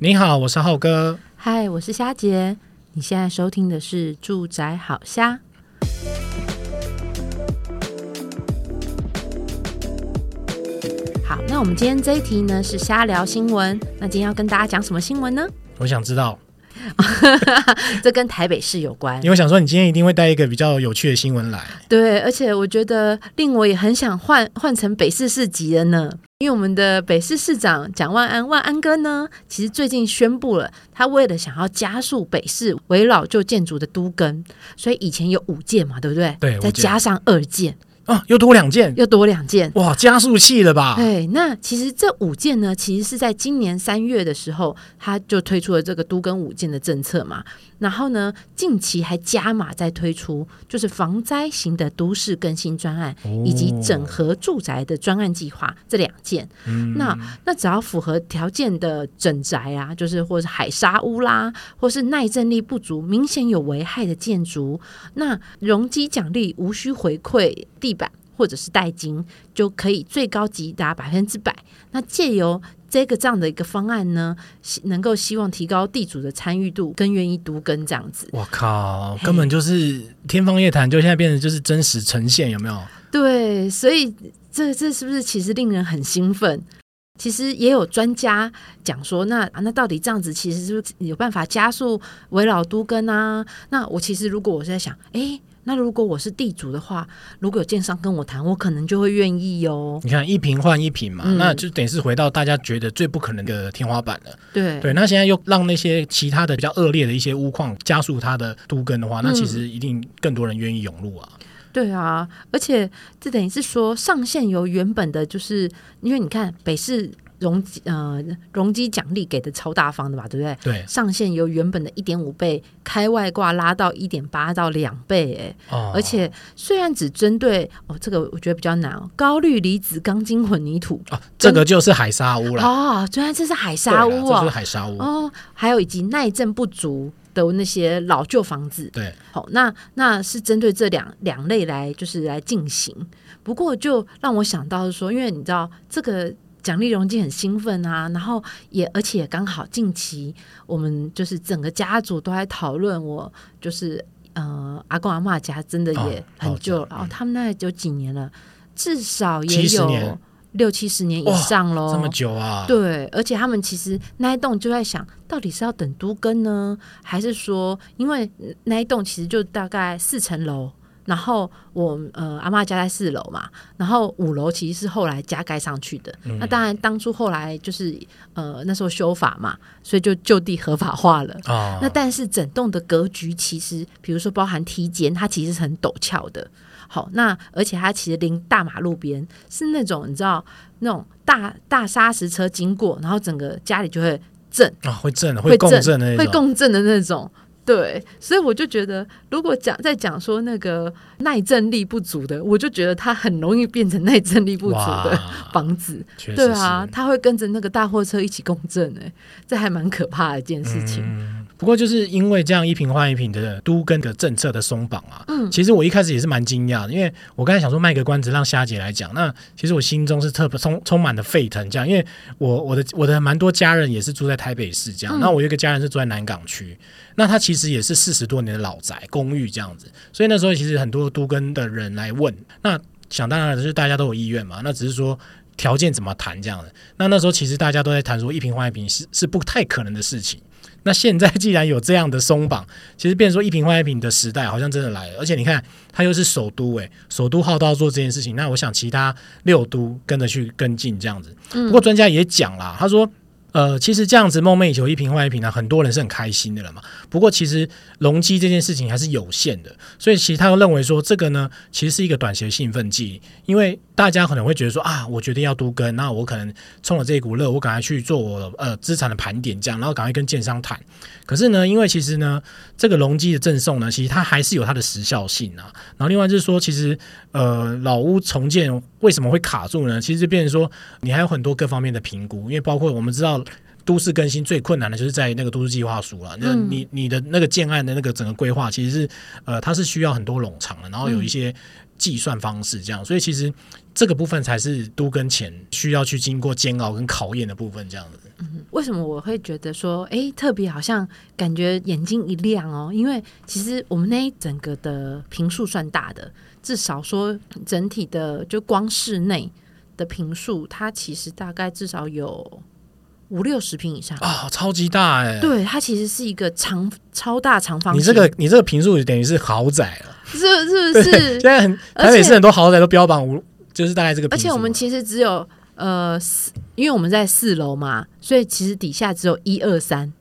你好，我是浩哥。嗨，我是虾姐。你现在收听的是《住宅好虾》。好，那我们今天这一题呢是瞎聊新闻。那今天要跟大家讲什么新闻呢？我想知道。这跟台北市有关，因为我想说，你今天一定会带一个比较有趣的新闻来。对，而且我觉得令我也很想换换成北市市集的呢。因为我们的北市市长蒋万安万安哥呢，其实最近宣布了，他为了想要加速北市围老旧建筑的都更，所以以前有五件嘛，对不对？对，再加上二件。啊，又多两件，又多两件，哇，加速器了吧？对，那其实这五件呢，其实是在今年三月的时候，他就推出了这个都跟五件的政策嘛。然后呢，近期还加码在推出，就是防灾型的都市更新专案，哦、以及整合住宅的专案计划这两件。嗯、那那只要符合条件的整宅啊，就是或是海沙屋啦，或是耐震力不足、明显有危害的建筑，那容积奖励无需回馈地板或者是代金，就可以最高级达百分之百。那借由这个这样的一个方案呢，能够希望提高地主的参与度，更愿意独耕这样子。我靠，根本就是天方夜谭，就现在变成就是真实呈现，有没有？对，所以这这是不是其实令人很兴奋？其实也有专家讲说，那那到底这样子，其实是不是有办法加速围绕都根啊？那我其实如果我是在想，哎。那如果我是地主的话，如果有建商跟我谈，我可能就会愿意哦。你看一瓶换一瓶嘛，嗯、那就等于是回到大家觉得最不可能的天花板了。对对，那现在又让那些其他的比较恶劣的一些屋况加速它的都更的话，那其实一定更多人愿意涌入啊。对啊，而且这等于是说上限由原本的，就是因为你看北市。容积呃容积奖励给的超大方的吧，对不对？对，上限由原本的一点五倍开外挂拉到一点八到两倍，哎、哦，而且虽然只针对哦，这个我觉得比较难哦，高氯离子钢筋混凝土啊，这个就是海沙屋了哦，原来这是海沙屋哦，这是海沙屋。哦，还有以及耐震不足的那些老旧房子，对，好、哦，那那是针对这两两类来就是来进行，不过就让我想到是说，因为你知道这个。奖励容积很兴奋啊，然后也而且也刚好近期我们就是整个家族都在讨论，我就是呃阿公阿妈家真的也很旧了，哦他们那有几年了，至少也有六七十年以上喽，这么久啊？对，而且他们其实那一栋就在想到底是要等都更呢，还是说因为那一栋其实就大概四层楼。然后我呃阿嬷家在四楼嘛，然后五楼其实是后来加盖上去的。嗯、那当然当初后来就是呃那时候修法嘛，所以就就地合法化了。哦、那但是整栋的格局其实，比如说包含梯间，它其实是很陡峭的。好，那而且它其实临大马路边，是那种你知道那种大大砂石车经过，然后整个家里就会震啊、哦，会震的，会共振的，会共振的那种。对，所以我就觉得，如果讲在讲说那个耐震力不足的，我就觉得它很容易变成耐震力不足的 房子。对啊，它会跟着那个大货车一起共振，哎，这还蛮可怕的一件事情。嗯不过就是因为这样一瓶换一瓶的都跟的政策的松绑啊，嗯，其实我一开始也是蛮惊讶的，因为我刚才想说卖个关子让虾姐来讲，那其实我心中是特别充充满了沸腾，这样，因为我我的我的蛮多家人也是住在台北市这样，那我有一个家人是住在南港区，那他其实也是四十多年的老宅公寓这样子，所以那时候其实很多都跟的人来问，那想当然的就是大家都有意愿嘛，那只是说条件怎么谈这样的，那那时候其实大家都在谈说一瓶换一瓶是是不太可能的事情。那现在既然有这样的松绑，其实变成说一瓶换一瓶的时代好像真的来了，而且你看它又是首都诶，首都号召做这件事情，那我想其他六都跟着去跟进这样子。不过专家也讲啦，他说。呃，其实这样子梦寐以求一瓶换一瓶呢，很多人是很开心的了嘛。不过其实容积这件事情还是有限的，所以其实他又认为说这个呢，其实是一个短期的兴奋剂，因为大家可能会觉得说啊，我决定要都更，那我可能冲了这一股热，我赶快去做我呃资产的盘点，这样，然后赶快跟建商谈。可是呢，因为其实呢，这个容积的赠送呢，其实它还是有它的时效性啊。然后另外就是说，其实呃老屋重建为什么会卡住呢？其实就变成说你还有很多各方面的评估，因为包括我们知道。都市更新最困难的就是在那个都市计划书了。那你你的那个建案的那个整个规划，其实是呃，它是需要很多冗长的，然后有一些计算方式这样，所以其实这个部分才是都跟前需要去经过煎熬跟考验的部分，这样子。嗯，为什么我会觉得说，哎，特别好像感觉眼睛一亮哦？因为其实我们那一整个的平数算大的，至少说整体的就光室内的平数，它其实大概至少有五六十平以上啊、哦，超级大哎！对，它其实是一个长超大长方形。你这个你这个平数等于是豪宅了，是是不是？现在很台北市很多豪宅都标榜五，就是大概这个。而且我们其实只有呃四，因为我们在四楼嘛，所以其实底下只有一二三。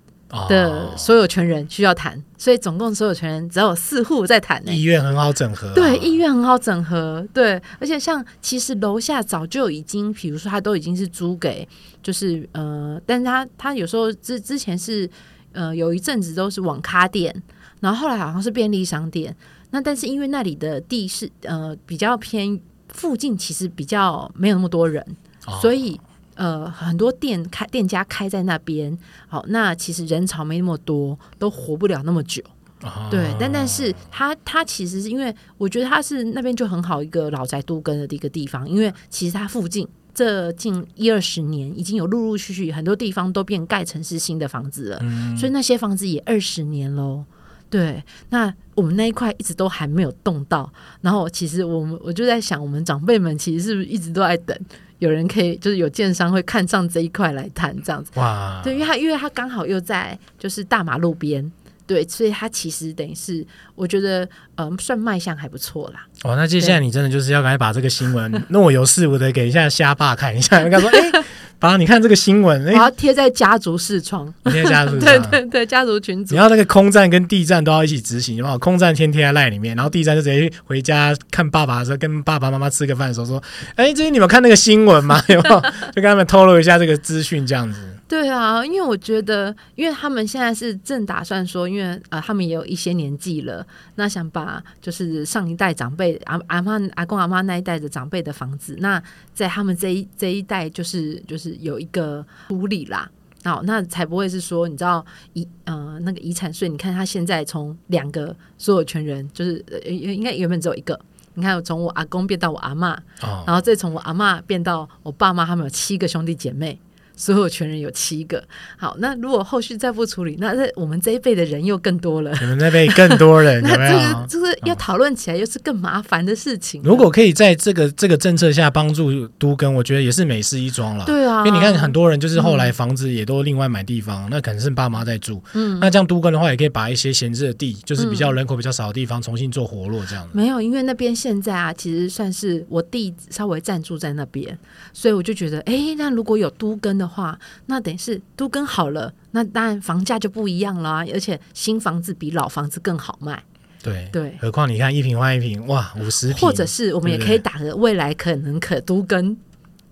的所有权人需要谈，所以总共所有权人只有四户在谈。意愿很好整合，啊，对，意愿很好整合，对，而且像其实楼下早就已经，比如说他都已经是租给，就是呃，但是他他有时候之之前是呃有一阵子都是网咖店，然后后来好像是便利商店，那但是因为那里的地势呃比较偏附近，其实比较没有那么多人，哦，所以。呃，很多店开店家开在那边，好，那其实人潮没那么多，都活不了那么久。啊、对，但但是它它其实是因为我觉得它是那边就很好一个老宅都根的一个地方，因为其实它附近这近一二十年已经有陆陆续续很多地方都变盖成是新的房子了，嗯、所以那些房子也二十年喽。对，那我们那一块一直都还没有动到，然后其实我们我就在想，我们长辈们其实是不是一直都在等？有人可以，就是有建商会看上这一块来谈这样子。哇，对，因为他因为他刚好又在就是大马路边，对，所以他其实等于是我觉得，嗯、呃，算卖相还不错啦。哦，那接下来你真的就是要赶快把这个新闻 若有似无的给一下虾爸看一下，应该说，哎、欸。爸，你看这个新闻，我要贴在家族视窗，贴家族 对对对，家族群组。你要那个空战跟地战都要一起执行，有没有？空战先贴在赖里面，然后地战就直接回家看爸爸的时候，跟爸爸妈妈吃个饭的时候说：“哎、欸，最近你们看那个新闻吗？有没有？”就跟他们透露一下这个资讯，这样子。对啊，因为我觉得，因为他们现在是正打算说，因为呃，他们也有一些年纪了，那想把就是上一代长辈阿阿妈阿公阿妈那一代的长辈的房子，那在他们这一这一代就是就是有一个处理啦，好，那才不会是说你知道遗呃那个遗产税，你看他现在从两个所有权人，就是呃应该原本只有一个，你看从我阿公变到我阿妈，哦，然后再从我阿妈变到我爸妈，他们有七个兄弟姐妹。所有权人有七个，好，那如果后续再不处理，那这我们这一辈的人又更多了。你们那辈更多人，那这个就是要讨论起来又是更麻烦的事情。如果可以在这个这个政策下帮助都更，我觉得也是美事一桩了。对啊，因为你看很多人就是后来房子也都另外买地方，嗯、那可能是爸妈在住。嗯，那这样都更的话，也可以把一些闲置的地，就是比较人口比较少的地方，重新做活络这样、嗯。没有，因为那边现在啊，其实算是我弟稍微暂住在那边，所以我就觉得，哎，那如果有都更的话，那。等于是都更好了，那当然房价就不一样了，而且新房子比老房子更好卖。对对，何况你看一平换一平，哇，五十平，或者是我们也可以打个未来可能可都更。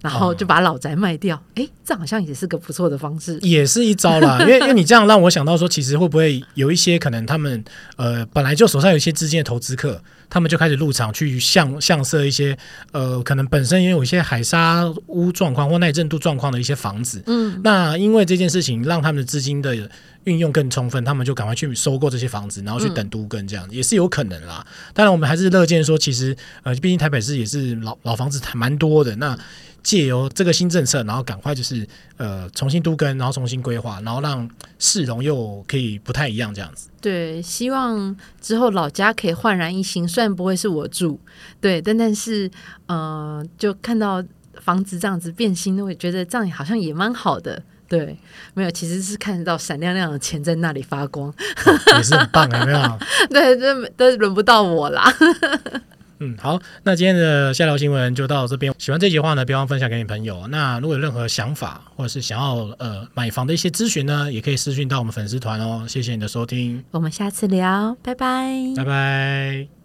然后就把老宅卖掉，哎、哦，这好像也是个不错的方式，也是一招啦。因为因为你这样让我想到说，其实会不会有一些可能他们呃本来就手上有一些资金的投资客，他们就开始入场去向向设一些呃可能本身也有一些海砂屋状况或耐震度状况的一些房子。嗯，那因为这件事情让他们的资金的运用更充分，他们就赶快去收购这些房子，然后去等都更这样、嗯、也是有可能啦。当然，我们还是乐见说，其实呃毕竟台北市也是老老房子还蛮多的那。借由这个新政策，然后赶快就是呃重新都更，然后重新规划，然后让市容又可以不太一样这样子。对，希望之后老家可以焕然一新，虽然不会是我住，对，但但是呃，就看到房子这样子变新，我觉得这样好像也蛮好的。对，没有，其实是看得到闪亮亮的钱在那里发光，也是很棒，有没有？对，这都轮不到我啦。嗯，好，那今天的下聊新闻就到这边。喜欢这集的话呢，别忘分享给你朋友。那如果有任何想法，或者是想要呃买房的一些咨询呢，也可以私讯到我们粉丝团哦。谢谢你的收听，我们下次聊，拜拜，拜拜。